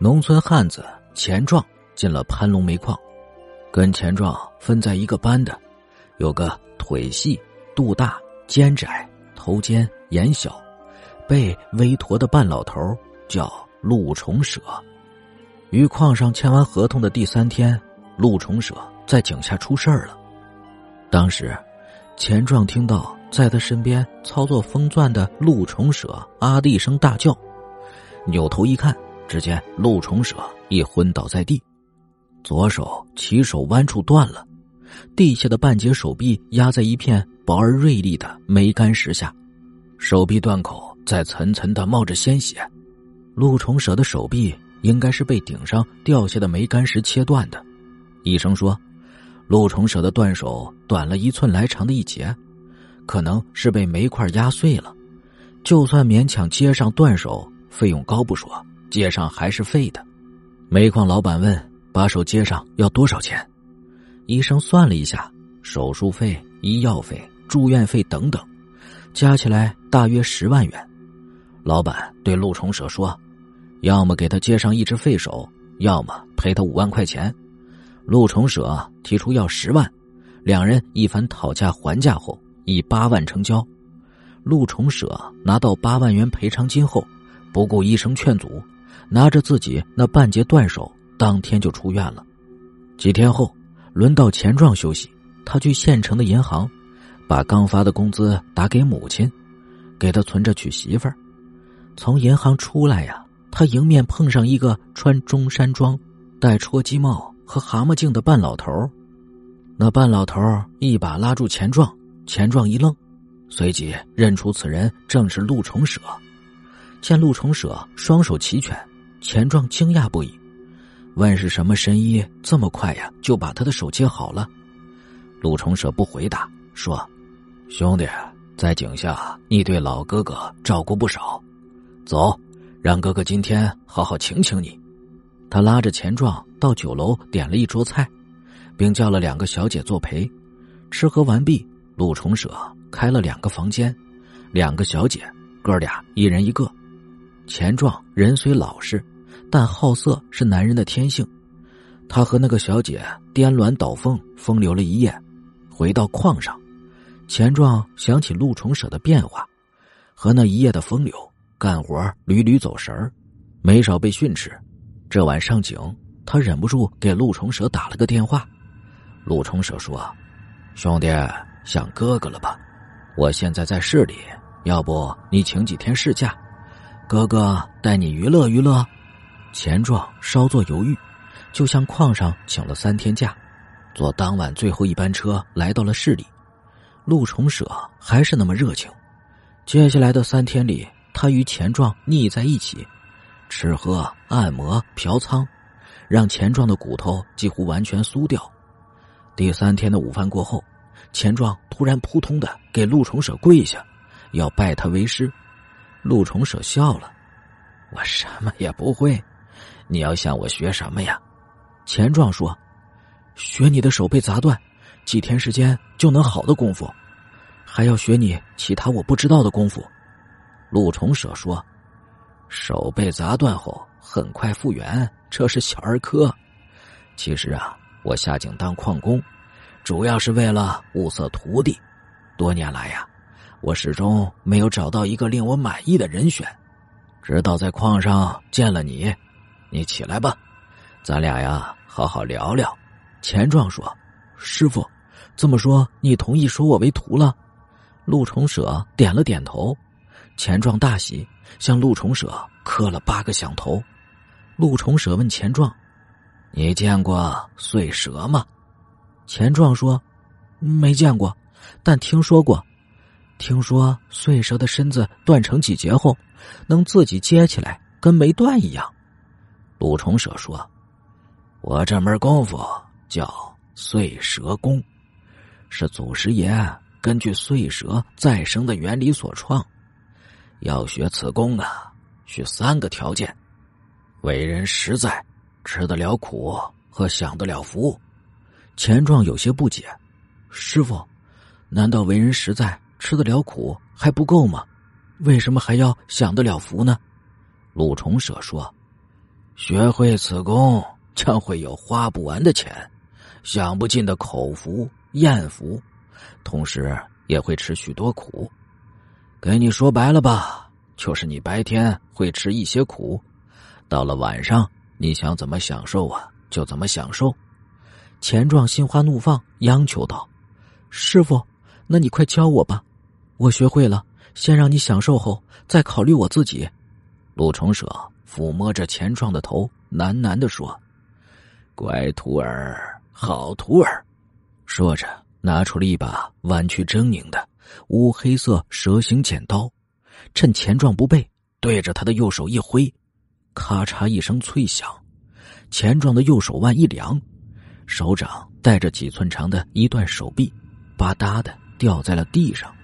农村汉子钱壮进了潘龙煤矿，跟钱壮分在一个班的，有个腿细、肚大、肩窄、头尖、眼小、背微驼的半老头，叫陆崇舍。与矿上签完合同的第三天，陆崇舍在井下出事儿了。当时，钱壮听到在他身边操作风钻的陆崇舍啊的一声大叫，扭头一看。只见陆崇舍已昏倒在地，左手起手弯处断了，地下的半截手臂压在一片薄而锐利的煤矸石下，手臂断口在层层的冒着鲜血。陆崇舍的手臂应该是被顶上掉下的煤矸石切断的。医生说，陆崇舍的断手短了一寸来长的一截，可能是被煤块压碎了。就算勉强接上断手，费用高不说。接上还是废的，煤矿老板问：“把手接上要多少钱？”医生算了一下，手术费、医药费、住院费等等，加起来大约十万元。老板对陆崇舍说：“要么给他接上一只废手，要么赔他五万块钱。”陆崇舍提出要十万，两人一番讨价还价后，以八万成交。陆崇舍拿到八万元赔偿金后，不顾医生劝阻。拿着自己那半截断手，当天就出院了。几天后，轮到钱壮休息，他去县城的银行，把刚发的工资打给母亲，给他存着娶媳妇儿。从银行出来呀，他迎面碰上一个穿中山装、戴戳鸡帽和蛤蟆镜的半老头那半老头一把拉住钱壮，钱壮一愣，随即认出此人正是陆崇舍。见陆崇舍双手齐全。钱壮惊讶不已，问是什么神医这么快呀就把他的手接好了？陆崇舍不回答，说：“兄弟，在井下你对老哥哥照顾不少，走，让哥哥今天好好请请你。”他拉着钱壮到酒楼点了一桌菜，并叫了两个小姐作陪。吃喝完毕，陆崇舍开了两个房间，两个小姐，哥俩一人一个。钱壮人虽老实，但好色是男人的天性。他和那个小姐颠鸾倒凤，风流了一夜。回到矿上，钱壮想起陆崇舍的变化，和那一夜的风流，干活屡屡走神儿，没少被训斥。这晚上井，他忍不住给陆崇舍打了个电话。陆崇舍说：“兄弟，想哥哥了吧？我现在在市里，要不你请几天事假？”哥哥带你娱乐娱乐，钱壮稍作犹豫，就向矿上请了三天假，坐当晚最后一班车来到了市里。陆崇舍还是那么热情，接下来的三天里，他与钱壮腻在一起，吃喝按摩嫖娼，让钱壮的骨头几乎完全酥掉。第三天的午饭过后，钱壮突然扑通的给陆崇舍跪下，要拜他为师。陆崇舍笑了：“我什么也不会，你要向我学什么呀？”钱壮说：“学你的手被砸断，几天时间就能好的功夫，还要学你其他我不知道的功夫。”陆崇舍说：“手被砸断后很快复原，这是小儿科。其实啊，我下井当矿工，主要是为了物色徒弟。多年来呀。”我始终没有找到一个令我满意的人选，直到在矿上见了你。你起来吧，咱俩呀好好聊聊。钱壮说：“师傅，这么说你同意收我为徒了？”陆崇舍点了点头。钱壮大喜，向陆崇舍磕了八个响头。陆崇舍问钱壮：“你见过碎蛇吗？”钱壮说：“没见过，但听说过。”听说碎蛇的身子断成几节后，能自己接起来，跟没断一样。陆崇舍说：“我这门功夫叫碎蛇功，是祖师爷根据碎蛇再生的原理所创。要学此功啊，需三个条件：为人实在，吃得了苦和享得了福。”钱壮有些不解：“师傅，难道为人实在？”吃得了苦还不够吗？为什么还要享得了福呢？陆崇舍说：“学会此功，将会有花不完的钱，享不尽的口福、艳福，同时也会吃许多苦。给你说白了吧，就是你白天会吃一些苦，到了晚上，你想怎么享受啊，就怎么享受。”钱壮心花怒放，央求道：“师傅，那你快教我吧，我学会了，先让你享受后再考虑我自己。”陆崇舍抚摸着钱壮的头，喃喃的说：“乖徒儿，好徒儿。”说着，拿出了一把弯曲狰狞的乌黑色蛇形剪刀，趁钱壮不备，对着他的右手一挥，咔嚓一声脆响，钱壮的右手腕一凉。手掌带着几寸长的一段手臂，吧嗒的掉在了地上。